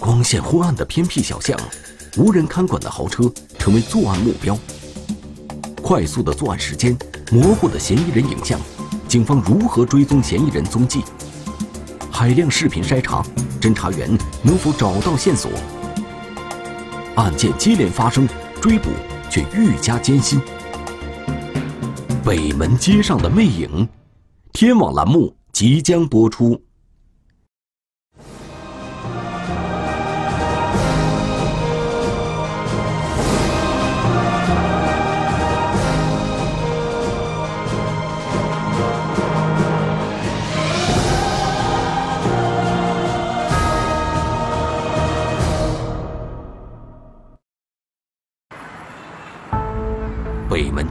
光线昏暗的偏僻小巷，无人看管的豪车成为作案目标。快速的作案时间，模糊的嫌疑人影像，警方如何追踪嫌疑人踪迹？海量视频筛查，侦查员能否找到线索？案件接连发生，追捕却愈加艰辛。北门街上的魅影，天网栏目即将播出。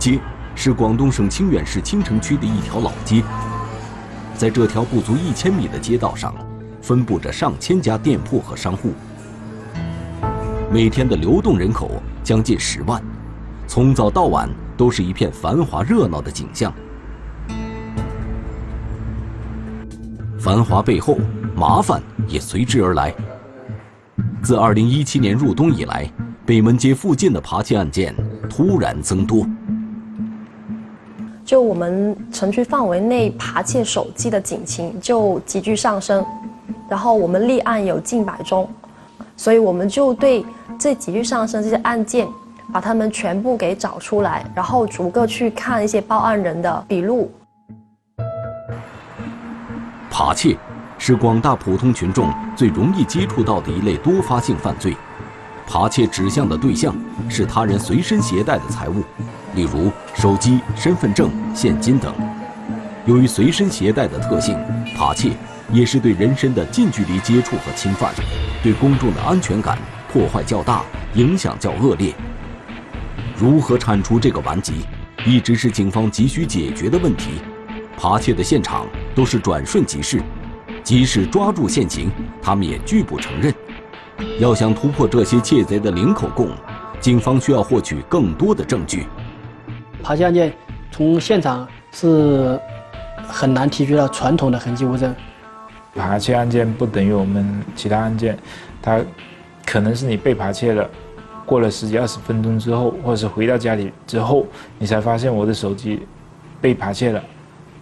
街是广东省清远市青城区的一条老街，在这条不足一千米的街道上，分布着上千家店铺和商户，每天的流动人口将近十万，从早到晚都是一片繁华热闹的景象。繁华背后，麻烦也随之而来。自二零一七年入冬以来，北门街附近的扒窃案件突然增多。就我们城区范围内扒窃手机的警情就急剧上升，然后我们立案有近百宗，所以我们就对这急剧上升这些案件，把他们全部给找出来，然后逐个去看一些报案人的笔录。扒窃是广大普通群众最容易接触到的一类多发性犯罪，扒窃指向的对象是他人随身携带的财物。例如手机、身份证、现金等。由于随身携带的特性，扒窃也是对人身的近距离接触和侵犯，对公众的安全感破坏较大，影响较恶劣。如何铲除这个顽疾，一直是警方急需解决的问题。扒窃的现场都是转瞬即逝，即使抓住现行，他们也拒不承认。要想突破这些窃贼的零口供，警方需要获取更多的证据。扒窃案件从现场是很难提取到传统的痕迹物证。扒窃案件不等于我们其他案件，它可能是你被扒窃了，过了十几二十分钟之后，或者是回到家里之后，你才发现我的手机被扒窃了，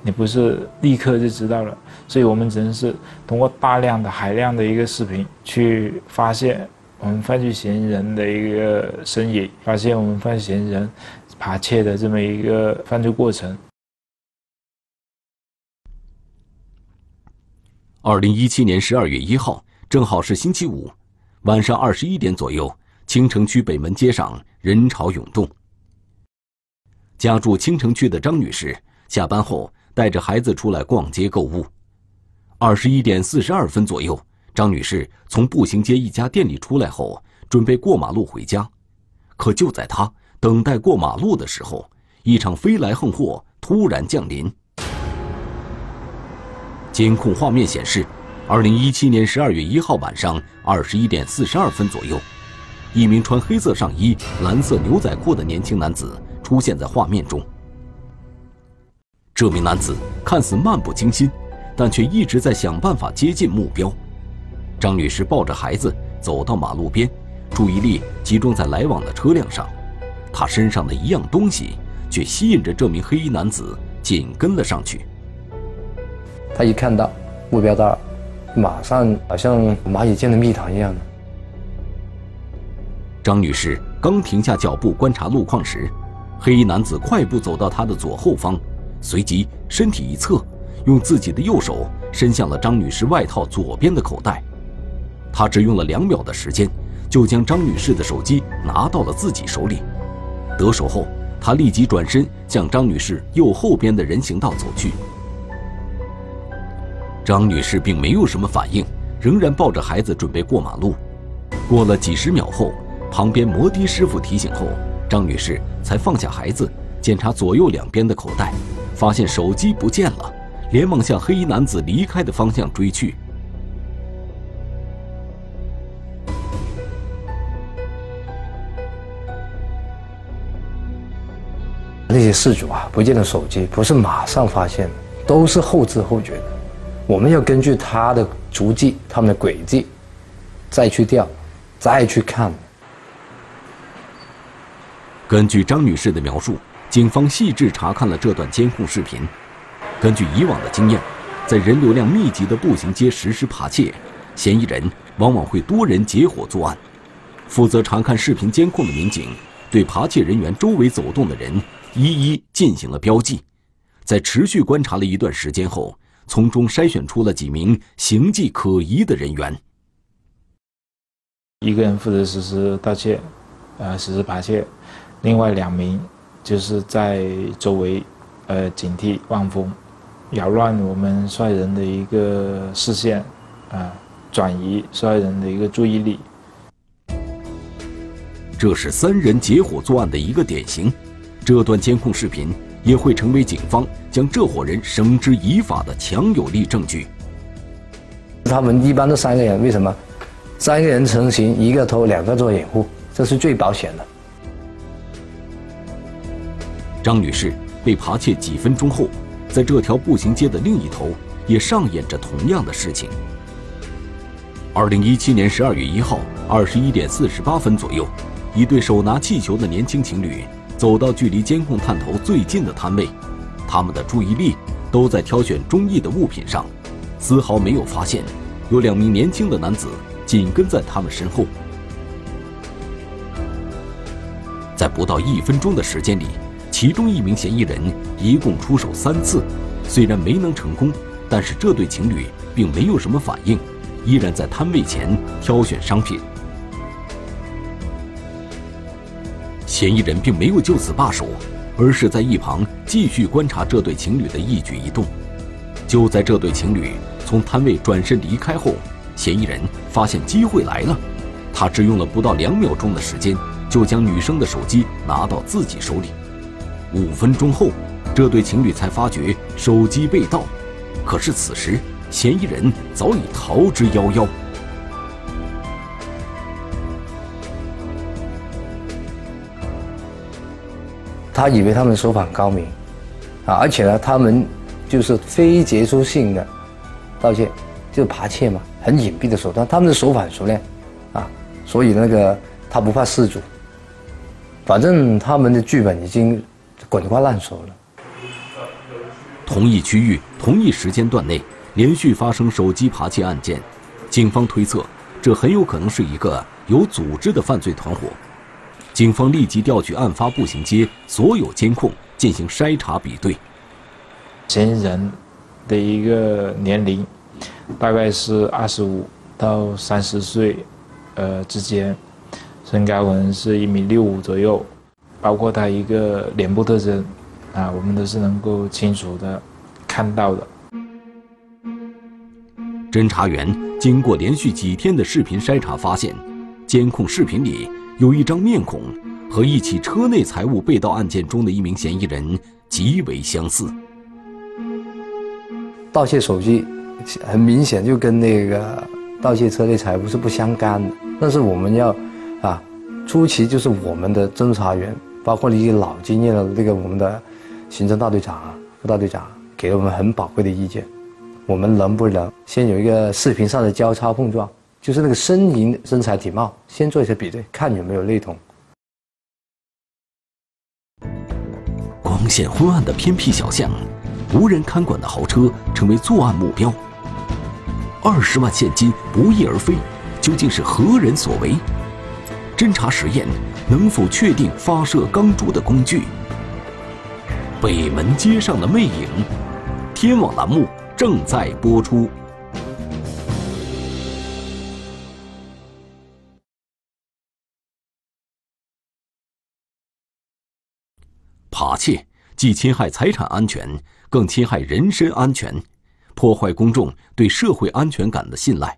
你不是立刻就知道了。所以我们只能是通过大量的海量的一个视频去发现我们犯罪嫌疑人的一个身影，发现我们犯罪嫌疑人。扒窃的这么一个犯罪过程。二零一七年十二月一号，正好是星期五，晚上二十一点左右，青城区北门街上人潮涌动。家住青城区的张女士下班后带着孩子出来逛街购物。二十一点四十二分左右，张女士从步行街一家店里出来后，准备过马路回家，可就在她。等待过马路的时候，一场飞来横祸突然降临。监控画面显示，二零一七年十二月一号晚上二十一点四十二分左右，一名穿黑色上衣、蓝色牛仔裤的年轻男子出现在画面中。这名男子看似漫不经心，但却一直在想办法接近目标。张女士抱着孩子走到马路边，注意力集中在来往的车辆上。他身上的一样东西，却吸引着这名黑衣男子紧跟了上去。他一看到目标到，马上好像蚂蚁见了蜜糖一样的。张女士刚停下脚步观察路况时，黑衣男子快步走到她的左后方，随即身体一侧，用自己的右手伸向了张女士外套左边的口袋。他只用了两秒的时间，就将张女士的手机拿到了自己手里。得手后，他立即转身向张女士右后边的人行道走去。张女士并没有什么反应，仍然抱着孩子准备过马路。过了几十秒后，旁边摩的师傅提醒后，张女士才放下孩子，检查左右两边的口袋，发现手机不见了，连忙向黑衣男子离开的方向追去。事主啊，不见的手机不是马上发现，都是后知后觉的。我们要根据他的足迹、他们的轨迹，再去调，再去看。根据张女士的描述，警方细致查看了这段监控视频。根据以往的经验，在人流量密集的步行街实施扒窃，嫌疑人往往会多人结伙作案。负责查看视频监控的民警对扒窃人员周围走动的人一一进行了标记，在持续观察了一段时间后，从中筛选出了几名形迹可疑的人员。一个人负责实施盗窃，呃，实施扒窃。另外两名就是在周围，呃，警惕望风，扰乱我们率人的一个视线，啊，转移率人的一个注意力。这是三人结伙作案的一个典型，这段监控视频也会成为警方将这伙人绳之以法的强有力证据。他们一般都三个人，为什么？三个人成型，一个偷，两个做掩护，这是最保险的。张女士被扒窃几分钟后，在这条步行街的另一头也上演着同样的事情。二零一七年十二月一号二十一点四十八分左右，一对手拿气球的年轻情侣走到距离监控探头最近的摊位，他们的注意力都在挑选中意的物品上，丝毫没有发现有两名年轻的男子紧跟在他们身后。在不到一分钟的时间里。其中一名嫌疑人一共出手三次，虽然没能成功，但是这对情侣并没有什么反应，依然在摊位前挑选商品。嫌疑人并没有就此罢手，而是在一旁继续观察这对情侣的一举一动。就在这对情侣从摊位转身离开后，嫌疑人发现机会来了，他只用了不到两秒钟的时间，就将女生的手机拿到自己手里。五分钟后，这对情侣才发觉手机被盗，可是此时嫌疑人早已逃之夭夭。他以为他们手法很高明，啊，而且呢，他们就是非接触性的盗窃，就是扒窃嘛，很隐蔽的手段，他们的手法很熟练，啊，所以那个他不怕事主，反正他们的剧本已经。滚瓜烂熟了。同一区域、同一时间段内连续发生手机扒窃案件，警方推测这很有可能是一个有组织的犯罪团伙。警方立即调取案发步行街所有监控进行筛查比对。嫌疑人的一个年龄大概是二十五到三十岁，呃之间，身高可能是一米六五左右。包括他一个脸部特征，啊，我们都是能够清楚的看到的。侦查员经过连续几天的视频筛查，发现监控视频里有一张面孔和一起车内财物被盗案件中的一名嫌疑人极为相似。盗窃手机很明显就跟那个盗窃车内财物是不相干的，但是我们要啊，初期就是我们的侦查员。包括一些老经验的那个我们的刑侦大队长啊、副大队长，给了我们很宝贵的意见。我们能不能先有一个视频上的交叉碰撞，就是那个身形、身材、体貌，先做一些比对，看有没有类同。光线昏暗的偏僻小巷，无人看管的豪车成为作案目标。二十万现金不翼而飞，究竟是何人所为？侦查实验能否确定发射钢珠的工具？北门街上的魅影，天网栏目正在播出。扒窃既侵害财产安全，更侵害人身安全，破坏公众对社会安全感的信赖。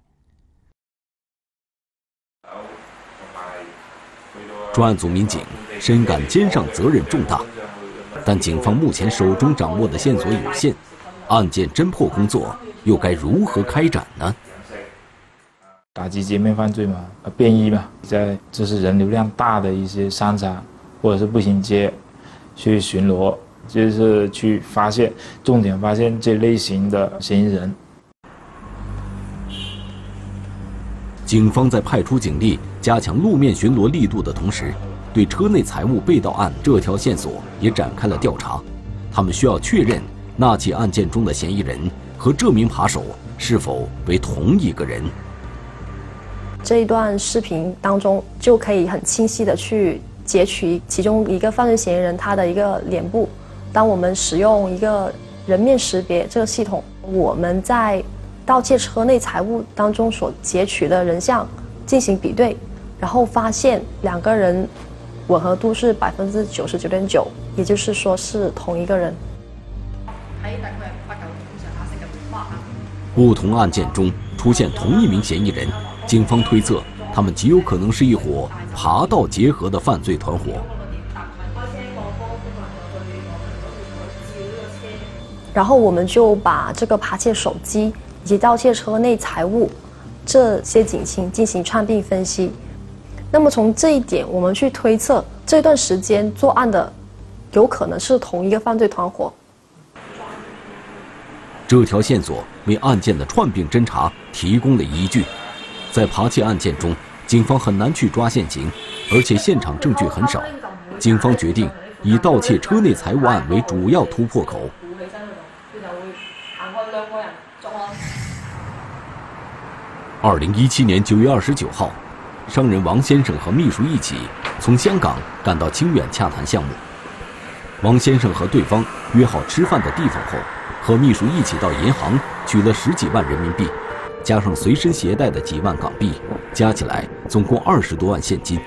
专案组民警深感肩上责任重大，但警方目前手中掌握的线索有限，案件侦破工作又该如何开展呢？打击街面犯罪嘛，便衣嘛，在就是人流量大的一些商场或者是步行街去巡逻，就是去发现重点发现这类型的嫌疑人。警方在派出警力加强路面巡逻力度的同时，对车内财物被盗案这条线索也展开了调查。他们需要确认那起案件中的嫌疑人和这名扒手是否为同一个人。这一段视频当中就可以很清晰的去截取其中一个犯罪嫌疑人他的一个脸部。当我们使用一个人面识别这个系统，我们在盗窃车内财物当中所截取的人像进行比对，然后发现两个人吻合度是百分之九十九点九，也就是说是同一个人。不同案件中出现同一名嫌疑人，警方推测他们极有可能是一伙扒盗结合的犯罪团伙。然后我们就把这个扒窃手机以及盗窃车内财物这些警情进行串并分析。那么从这一点，我们去推测这段时间作案的有可能是同一个犯罪团伙。这条线索为案件的串并侦查提供了依据。在扒窃案件中，警方很难去抓现行，而且现场证据很少。警方决定以盗窃车内财物案为主要突破口。二零一七年九月二十九号，商人王先生和秘书一起从香港赶到清远洽谈项目。王先生和对方约好吃饭的地方后，和秘书一起到银行取了十几万人民币，加上随身携带的几万港币，加起来总共二十多万现金。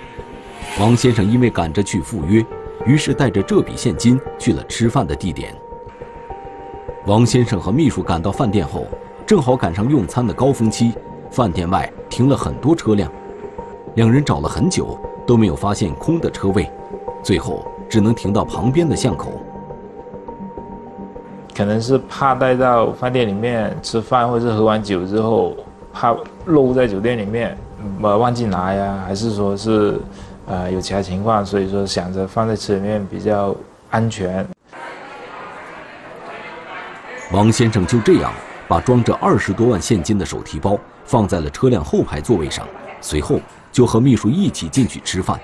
王先生因为赶着去赴约，于是带着这笔现金去了吃饭的地点。王先生和秘书赶到饭店后，正好赶上用餐的高峰期。饭店外停了很多车辆，两人找了很久都没有发现空的车位，最后只能停到旁边的巷口。可能是怕带到饭店里面吃饭，或者是喝完酒之后怕漏在酒店里面，呃忘记拿呀，还是说是呃有其他情况，所以说想着放在车里面比较安全。王先生就这样把装着二十多万现金的手提包。放在了车辆后排座位上，随后就和秘书一起进去吃饭。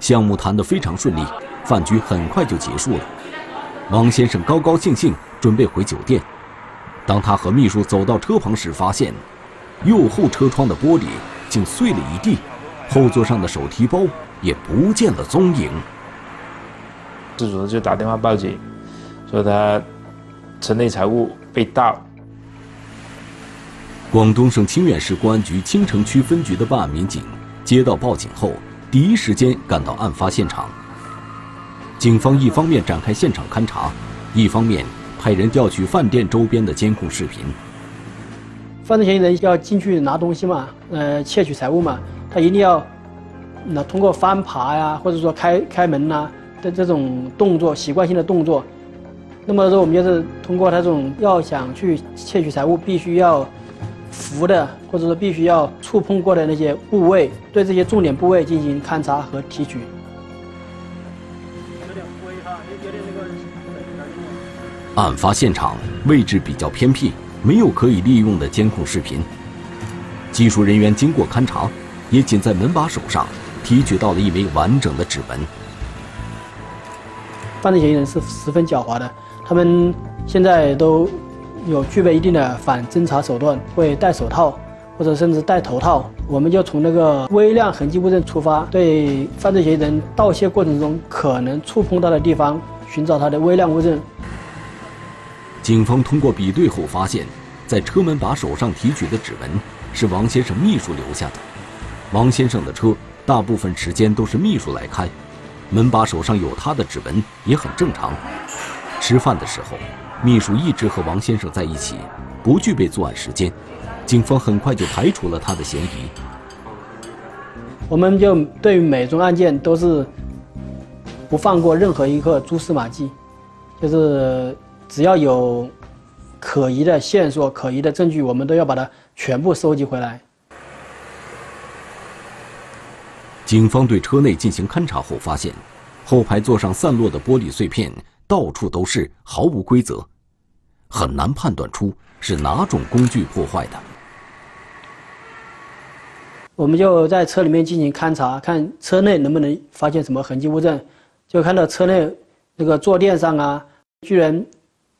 项目谈得非常顺利，饭局很快就结束了。王先生高高兴兴准备回酒店，当他和秘书走到车旁时，发现右后车窗的玻璃竟碎了一地，后座上的手提包也不见了踪影。事主就打电话报警，说他车内财物被盗。广东省清远市公安局清城区分局的办案民警接到报警后，第一时间赶到案发现场。警方一方面展开现场勘查，一方面派人调取饭店周边的监控视频。犯罪嫌疑人要进去拿东西嘛，呃，窃取财物嘛，他一定要那通过翻爬呀，或者说开开门呐的这种动作，习惯性的动作。那么说，我们就是通过他这种要想去窃取财物，必须要。扶的，或者说必须要触碰过的那些部位，对这些重点部位进行勘查和提取。案发现场位置比较偏僻，没有可以利用的监控视频。技术人员经过勘查，也仅在门把手上提取到了一枚完整的指纹。犯罪嫌疑人是十分狡猾的，他们现在都。有具备一定的反侦查手段，会戴手套或者甚至戴头套。我们就从那个微量痕迹物证出发，对犯罪嫌疑人盗窃过程中可能触碰到的地方寻找他的微量物证。警方通过比对后发现，在车门把手上提取的指纹是王先生秘书留下的。王先生的车大部分时间都是秘书来开，门把手上有他的指纹也很正常。吃饭的时候。秘书一直和王先生在一起，不具备作案时间，警方很快就排除了他的嫌疑。我们就对每宗案件都是不放过任何一个蛛丝马迹，就是只要有可疑的线索、可疑的证据，我们都要把它全部收集回来。警方对车内进行勘查后发现，后排座上散落的玻璃碎片到处都是，毫无规则。很难判断出是哪种工具破坏的。我们就在车里面进行勘查，看车内能不能发现什么痕迹物证。就看到车内那个坐垫上啊，居然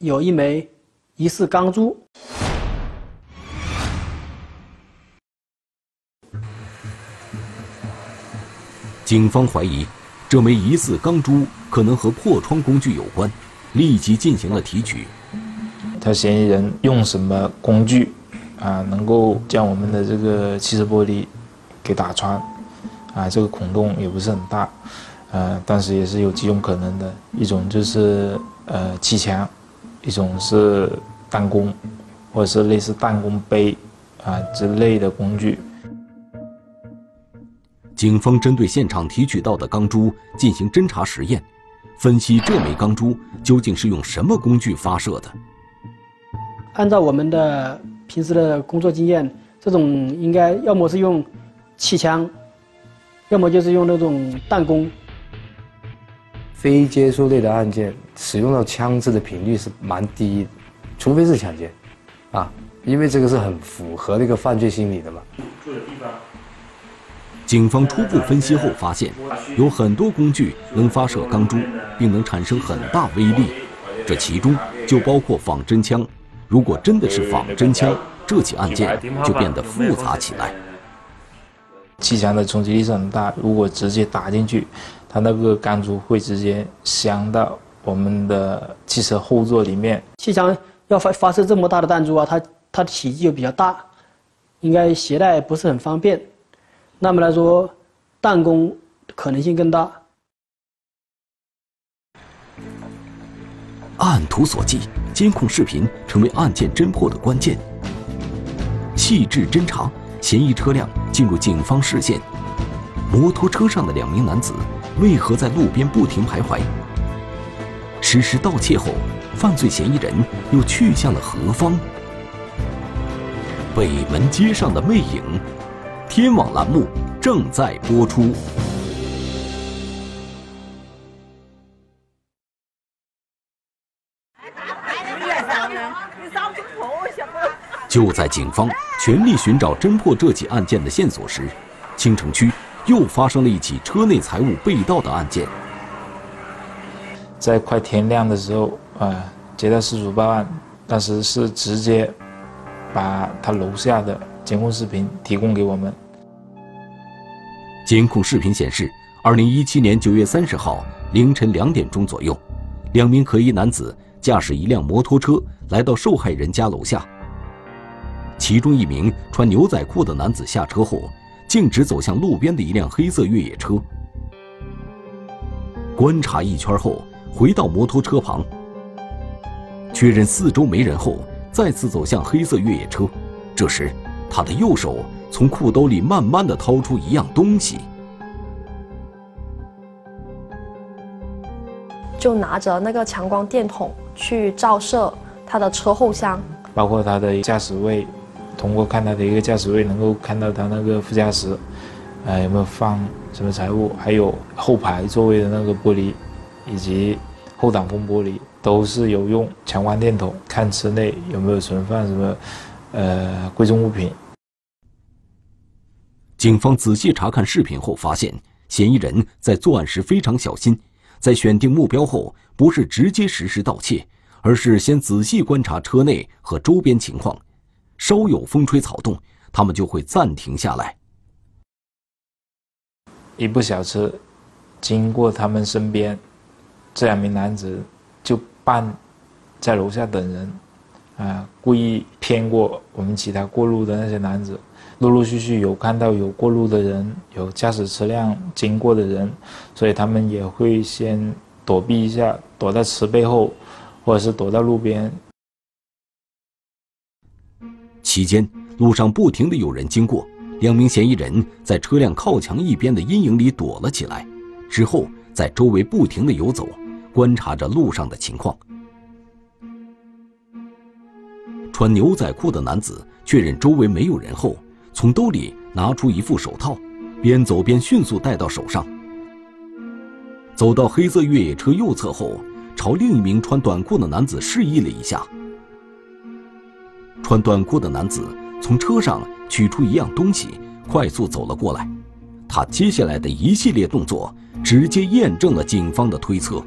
有一枚疑似钢珠。警方怀疑，这枚疑似钢珠可能和破窗工具有关，立即进行了提取。他嫌疑人用什么工具，啊，能够将我们的这个汽车玻璃给打穿？啊，这个孔洞也不是很大。呃，但是也是有几种可能的，一种就是呃气枪，一种是弹弓，或者是类似弹弓杯啊之类的工具。警方针对现场提取到的钢珠进行侦查实验，分析这枚钢珠究竟是用什么工具发射的。按照我们的平时的工作经验，这种应该要么是用气枪，要么就是用那种弹弓。非接触类的案件使用到枪支的频率是蛮低的，除非是抢劫，啊，因为这个是很符合那个犯罪心理的嘛。警方初步分析后发现，有很多工具能发射钢珠，并能产生很大威力，这其中就包括仿真枪。如果真的是仿真枪，这起案件就变得复杂起来。气枪的冲击力是很大，如果直接打进去。它那个钢珠会直接镶到我们的汽车后座里面。气枪要发发射这么大的弹珠啊，它它的体积又比较大，应该携带不是很方便。那么来说，弹弓可能性更大。按图索骥，监控视频成为案件侦破的关键。细致侦查，嫌疑车辆进入警方视线。摩托车上的两名男子。为何在路边不停徘徊？实施盗窃后，犯罪嫌疑人又去向了何方？北门街上的魅影，天网栏目正在播出。就在警方全力寻找侦破这起案件的线索时，青城区。又发生了一起车内财物被盗的案件。在快天亮的时候，啊，接到失主报案，当时是直接把他楼下的监控视频提供给我们。监控视频显示，二零一七年九月三十号凌晨两点钟左右，两名可疑男子驾驶一辆摩托车来到受害人家楼下。其中一名穿牛仔裤的男子下车后。径直走向路边的一辆黑色越野车，观察一圈后，回到摩托车旁，确认四周没人后，再次走向黑色越野车。这时，他的右手从裤兜里慢慢的掏出一样东西，就拿着那个强光电筒去照射他的车后箱，包括他的驾驶位。通过看他的一个驾驶位，能够看到他那个副驾驶，呃，有没有放什么财物，还有后排座位的那个玻璃，以及后挡风玻璃，都是有用强光电筒看车内有没有存放什么，呃，贵重物品。警方仔细查看视频后发现，嫌疑人在作案时非常小心，在选定目标后，不是直接实施盗窃，而是先仔细观察车内和周边情况。稍有风吹草动，他们就会暂停下来。一部小车经过他们身边，这两名男子就扮在楼下等人，啊，故意骗过我们其他过路的那些男子。陆陆续续有看到有过路的人，有驾驶车辆经过的人，所以他们也会先躲避一下，躲在车背后，或者是躲到路边。期间，路上不停的有人经过，两名嫌疑人在车辆靠墙一边的阴影里躲了起来，之后在周围不停的游走，观察着路上的情况。穿牛仔裤的男子确认周围没有人后，从兜里拿出一副手套，边走边迅速戴到手上。走到黑色越野车右侧后，朝另一名穿短裤的男子示意了一下。穿短裤的男子从车上取出一样东西，快速走了过来。他接下来的一系列动作，直接验证了警方的推测。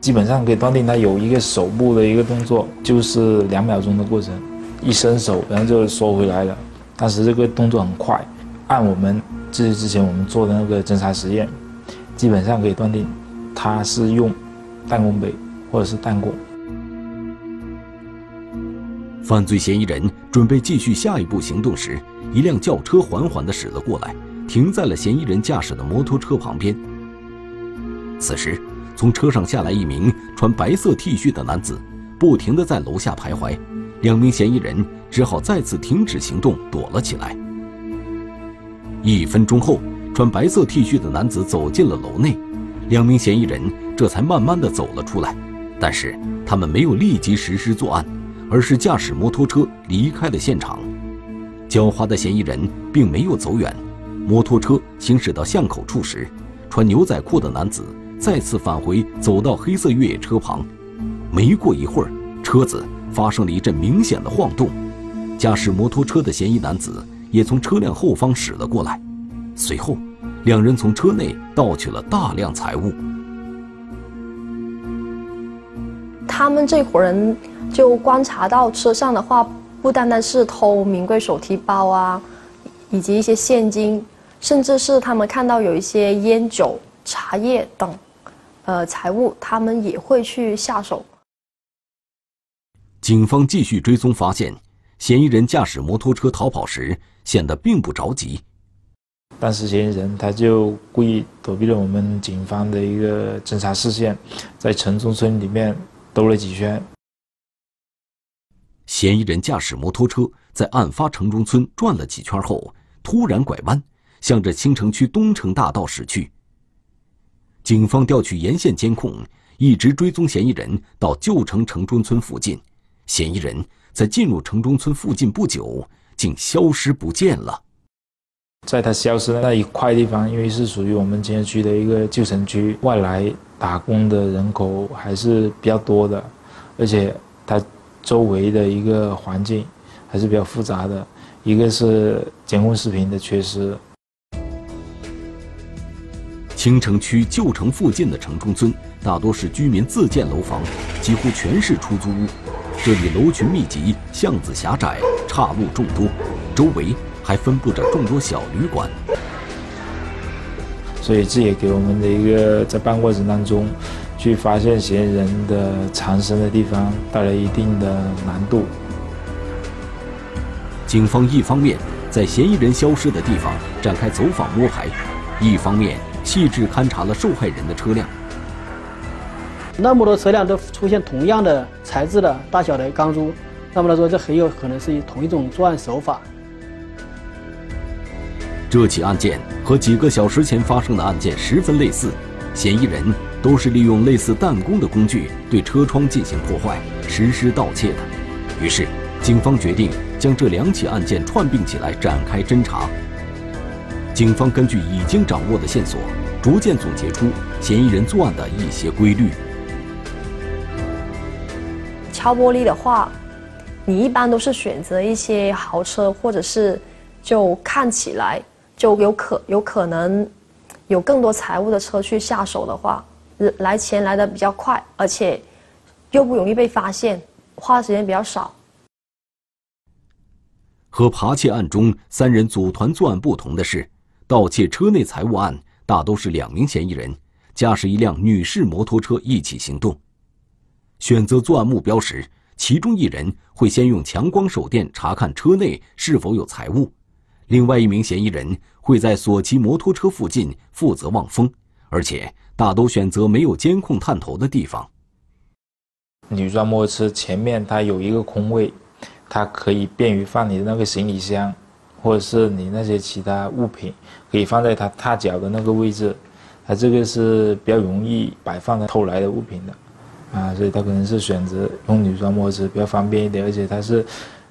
基本上可以断定，他有一个手部的一个动作，就是两秒钟的过程，一伸手，然后就缩回来了。当时这个动作很快，按我们这之前我们做的那个侦查实验，基本上可以断定，他是用弹弓背或者是弹弓。犯罪嫌疑人准备继续下一步行动时，一辆轿车缓缓地驶了过来，停在了嫌疑人驾驶的摩托车旁边。此时，从车上下来一名穿白色 T 恤的男子，不停地在楼下徘徊，两名嫌疑人只好再次停止行动，躲了起来。一分钟后，穿白色 T 恤的男子走进了楼内，两名嫌疑人这才慢慢地走了出来，但是他们没有立即实施作案。而是驾驶摩托车离开了现场。狡猾的嫌疑人并没有走远，摩托车行驶到巷口处时，穿牛仔裤的男子再次返回，走到黑色越野车旁。没过一会儿，车子发生了一阵明显的晃动，驾驶摩托车的嫌疑男子也从车辆后方驶了过来。随后，两人从车内盗取了大量财物。他们这伙人。就观察到车上的话，不单单是偷名贵手提包啊，以及一些现金，甚至是他们看到有一些烟酒、茶叶等，呃，财物，他们也会去下手。警方继续追踪，发现嫌疑人驾驶摩托车逃跑时显得并不着急。当时嫌疑人他就故意躲避了我们警方的一个侦查视线，在城中村里面兜了几圈。嫌疑人驾驶摩托车在案发城中村转了几圈后，突然拐弯，向着青城区东城大道驶去。警方调取沿线监控，一直追踪嫌疑人到旧城城中村附近。嫌疑人在进入城中村附近不久，竟消失不见了。在他消失的那一块地方，因为是属于我们青城区的一个旧城区，外来打工的人口还是比较多的，而且他。周围的一个环境还是比较复杂的，一个是监控视频的缺失。青城区旧城附近的城中村大多是居民自建楼房，几乎全是出租屋。这里楼群密集，巷子狭窄，岔路众多，周围还分布着众多小旅馆。所以这也给我们的一个在办过程当中。去发现嫌疑人的藏身的地方，带来一定的难度。警方一方面在嫌疑人消失的地方展开走访摸排，一方面细致勘察了受害人的车辆。那么多车辆都出现同样的材质的大小的钢珠，那么来说，这很有可能是同一种作案手法。这起案件和几个小时前发生的案件十分类似，嫌疑人。都是利用类似弹弓的工具对车窗进行破坏、实施盗窃的。于是，警方决定将这两起案件串并起来展开侦查。警方根据已经掌握的线索，逐渐总结出嫌疑人作案的一些规律。敲玻璃的话，你一般都是选择一些豪车，或者是就看起来就有可有可能有更多财物的车去下手的话。来钱来的比较快，而且又不容易被发现，花的时间比较少。和扒窃案中三人组团作案不同的是，盗窃车内财物案大都是两名嫌疑人驾驶一辆女士摩托车一起行动。选择作案目标时，其中一人会先用强光手电查看车内是否有财物，另外一名嫌疑人会在所骑摩托车附近负责望风，而且。大都选择没有监控探头的地方。女装摩托车前面它有一个空位，它可以便于放你的那个行李箱，或者是你那些其他物品，可以放在它踏脚的那个位置。它这个是比较容易摆放的偷来的物品的，啊，所以他可能是选择用女装摩托车比较方便一点，而且它是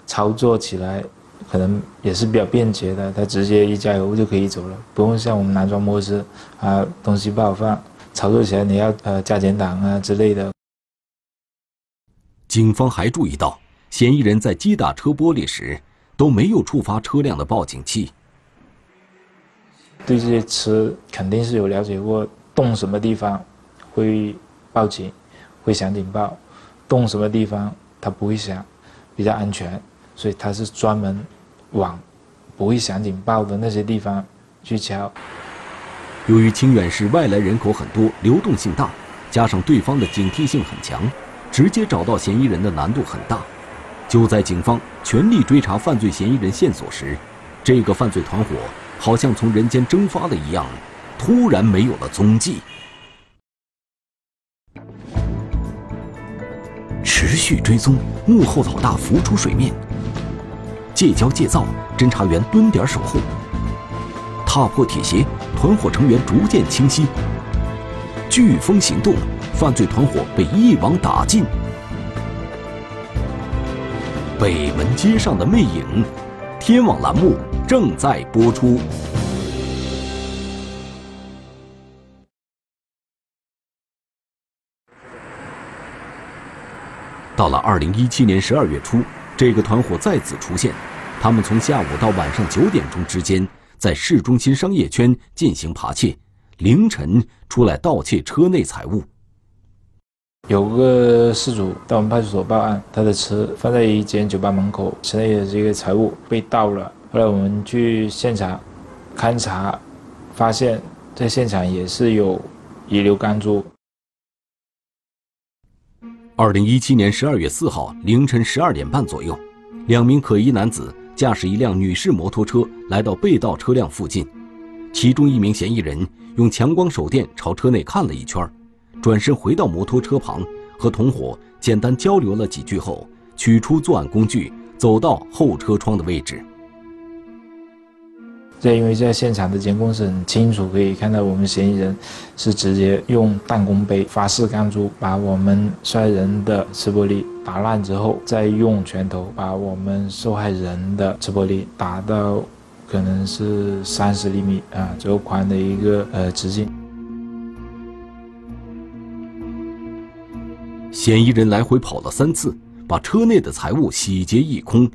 操作起来可能也是比较便捷的，它直接一加油就可以走了，不用像我们男装摩托车啊东西不好放。操作起来你要呃加减档啊之类的。警方还注意到，嫌疑人在击打车玻璃时，都没有触发车辆的报警器。对这些车肯定是有了解过，动什么地方会报警，会响警报，动什么地方它不会响，比较安全，所以它是专门往不会响警报的那些地方去敲。由于清远市外来人口很多，流动性大，加上对方的警惕性很强，直接找到嫌疑人的难度很大。就在警方全力追查犯罪嫌疑人线索时，这个犯罪团伙好像从人间蒸发了一样，突然没有了踪迹。持续追踪，幕后老大浮出水面。戒骄戒躁，侦查员蹲点守候。踏破铁鞋，团伙成员逐渐清晰。飓风行动，犯罪团伙被一网打尽。北门街上的魅影，天网栏目正在播出。到了二零一七年十二月初，这个团伙再次出现。他们从下午到晚上九点钟之间，在市中心商业圈进行扒窃，凌晨出来盗窃车内财物。有个失主到我们派出所报案，他的车放在一间酒吧门口，车内的这个财物被盗了。后来我们去现场勘查，发现在现场也是有遗留钢珠。二零一七年十二月四号凌晨十二点半左右，两名可疑男子驾驶一辆女士摩托车来到被盗车辆附近，其中一名嫌疑人用强光手电朝车内看了一圈，转身回到摩托车旁，和同伙简单交流了几句后，取出作案工具，走到后车窗的位置。这因为在现场的监控是很清楚，可以看到我们嫌疑人是直接用弹弓杯发式钢珠把我们受害人的车玻璃打烂之后，再用拳头把我们受害人的车玻璃打到可能是三十厘米啊左右宽的一个呃直径。嫌疑人来回跑了三次，把车内的财物洗劫一空，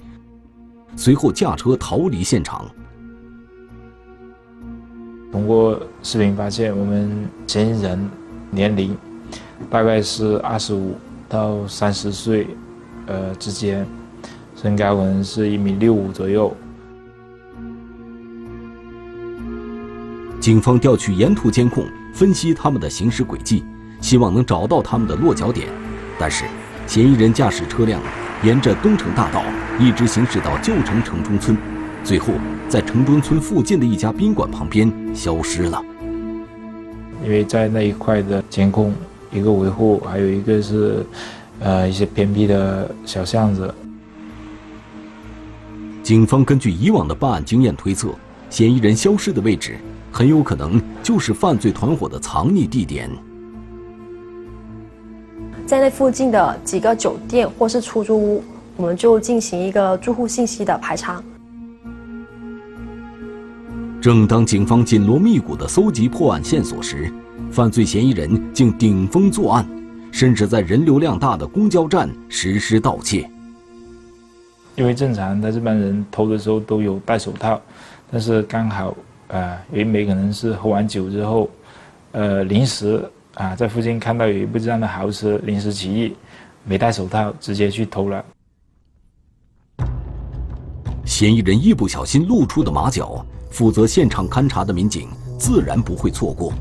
随后驾车逃离现场。通过视频发现，我们嫌疑人年龄大概是二十五到三十岁，呃之间，身高可能是一米六五左右。警方调取沿途监控，分析他们的行驶轨迹，希望能找到他们的落脚点。但是，嫌疑人驾驶车辆沿着东城大道一直行驶到旧城城中村。最后，在城中村附近的一家宾馆旁边消失了。因为在那一块的监控，一个维护，还有一个是，呃，一些偏僻的小巷子。警方根据以往的办案经验推测，嫌疑人消失的位置很有可能就是犯罪团伙的藏匿地点。在那附近的几个酒店或是出租屋，我们就进行一个住户信息的排查。正当警方紧锣密鼓地搜集破案线索时，犯罪嫌疑人竟顶风作案，甚至在人流量大的公交站实施盗窃。因为正常他这帮人偷的时候都有戴手套，但是刚好啊，有一枚可能是喝完酒之后，呃，临时啊在附近看到有一部这样的豪车，临时起意，没戴手套，直接去偷了。嫌疑人一不小心露出的马脚。负责现场勘查的民警自然不会错过。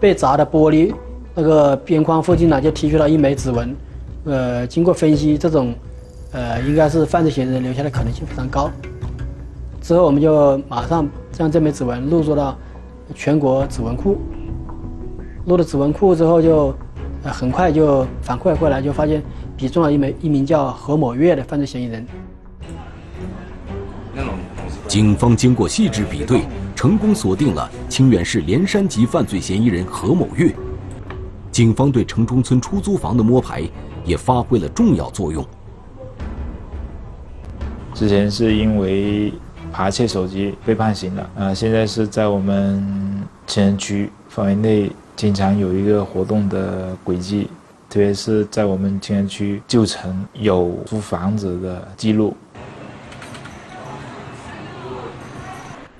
被砸的玻璃那个边框附近呢，就提取了一枚指纹。呃，经过分析，这种呃应该是犯罪嫌疑人留下的可能性非常高。之后我们就马上将这枚指纹录入到全国指纹库。录了指纹库之后，就呃很快就反馈过来，就发现比中了一枚一名叫何某月的犯罪嫌疑人。警方经过细致比对，成功锁定了清远市连山籍犯罪嫌疑人何某月。警方对城中村出租房的摸排也发挥了重要作用。之前是因为扒窃手机被判刑的，啊，现在是在我们青人区范围内经常有一个活动的轨迹，特别是在我们青园区旧城有租房子的记录。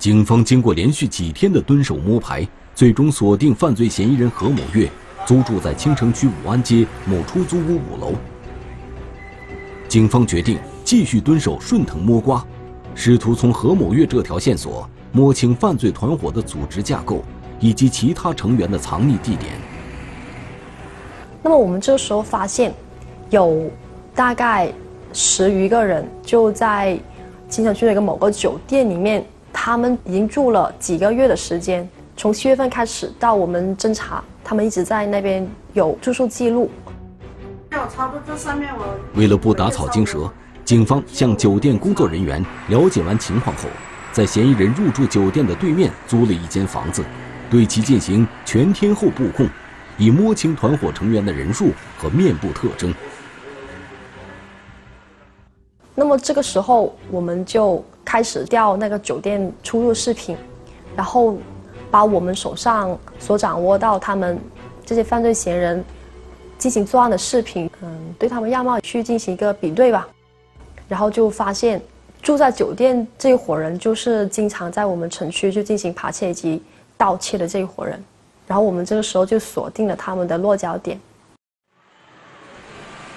警方经过连续几天的蹲守摸排，最终锁定犯罪嫌疑人何某月，租住在青城区武安街某出租屋五楼。警方决定继续蹲守顺藤摸瓜，试图从何某月这条线索摸清犯罪团伙的组织架构以及其他成员的藏匿地点。那么我们这时候发现，有大概十余个人就在青城区的一个某个酒店里面。他们已经住了几个月的时间，从七月份开始到我们侦查，他们一直在那边有住宿记录。为了不打草惊蛇，警方向酒店工作人员了解完情况后，在嫌疑人入住酒店的对面租了一间房子，对其进行全天候布控，以摸清团伙成员的人数和面部特征。那么这个时候，我们就。开始调那个酒店出入视频，然后把我们手上所掌握到他们这些犯罪嫌疑人进行作案的视频，嗯，对他们样貌去进行一个比对吧，然后就发现住在酒店这一伙人就是经常在我们城区就进行扒窃以及盗窃的这一伙人，然后我们这个时候就锁定了他们的落脚点。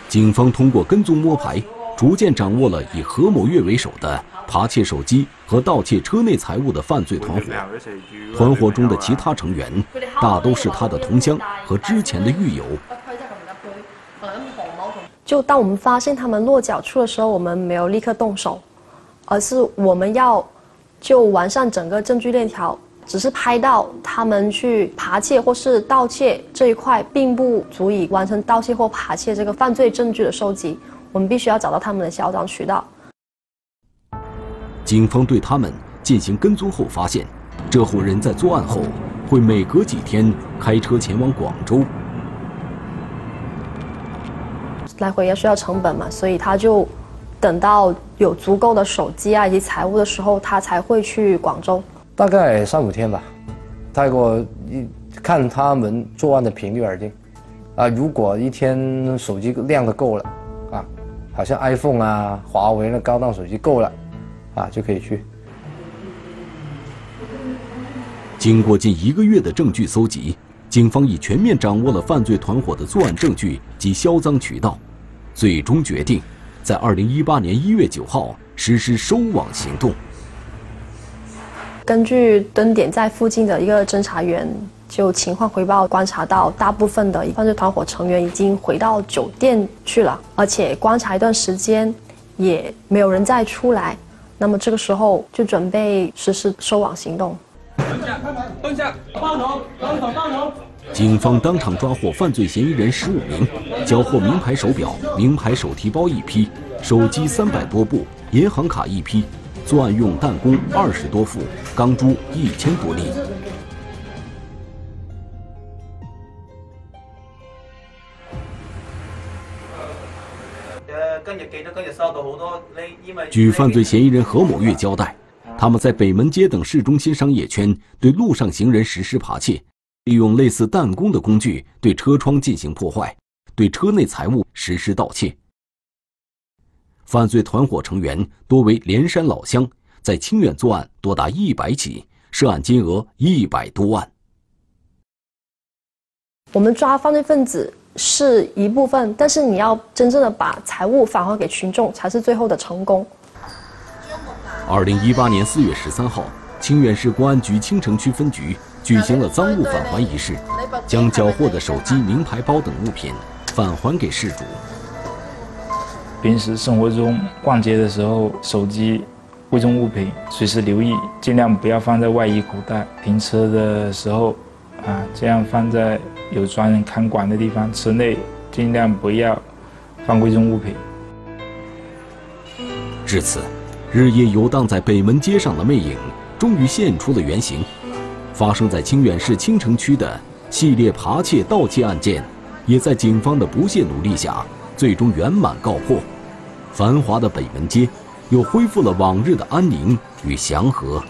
警方通过跟踪摸排，逐渐掌握了以何某月为首的。扒窃手机和盗窃车内财物的犯罪团伙，团伙中的其他成员大都是他的同乡和之前的狱友。就当我们发现他们落脚处的时候，我们没有立刻动手，而是我们要就完善整个证据链条。只是拍到他们去扒窃或是盗窃这一块，并不足以完成盗窃或扒窃这个犯罪证据的收集。我们必须要找到他们的销赃渠道。警方对他们进行跟踪后，发现这伙人在作案后会每隔几天开车前往广州，来回也需要成本嘛，所以他就等到有足够的手机啊以及财物的时候，他才会去广州。大概三五天吧，太过一看他们作案的频率而定。啊，如果一天手机亮的够了，啊，好像 iPhone 啊、华为那高档手机够了。啊，就可以去。经过近一个月的证据搜集，警方已全面掌握了犯罪团伙的作案证据及销赃渠道，最终决定在二零一八年一月九号实施收网行动。根据蹲点在附近的一个侦查员就情况回报，观察到大部分的犯罪团伙成员已经回到酒店去了，而且观察一段时间也没有人再出来。那么这个时候就准备实施收网行动。蹲下，蹲下，放头，放头，放头。警方当场抓获犯罪嫌疑人十五名，缴获名牌手表、名牌手提包一批，手机三百多部，银行卡一批，作案用弹弓二十多副，钢珠一千多粒。据犯罪嫌疑人何某月交代，他们在北门街等市中心商业圈对路上行人实施扒窃，利用类似弹弓的工具对车窗进行破坏，对车内财物实施盗窃。犯罪团伙成员多为连山老乡，在清远作案多达一百起，涉案金额一百多万。我们抓犯罪分子。是一部分，但是你要真正的把财物返还给群众，才是最后的成功。二零一八年四月十三号，清远市公安局清城区分局举行了赃物返还仪式，将缴获的手机、名牌包等物品返还给事主。平时生活中逛街的时候，手机、贵重物品随时留意，尽量不要放在外衣口袋。停车的时候，啊，这样放在。有专人看管的地方，室内尽量不要放贵重物品。至此，日夜游荡在北门街上的魅影终于现出了原形。发生在清远市青城区的系列扒窃盗窃案件，也在警方的不懈努力下，最终圆满告破。繁华的北门街又恢复了往日的安宁与祥和。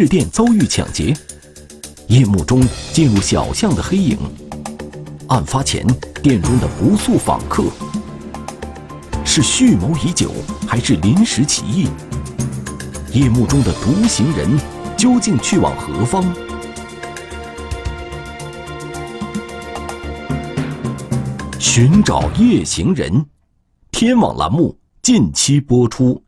饰店遭遇抢劫，夜幕中进入小巷的黑影。案发前，店中的不速访客是蓄谋已久，还是临时起意？夜幕中的独行人究竟去往何方？寻找夜行人，天网栏目近期播出。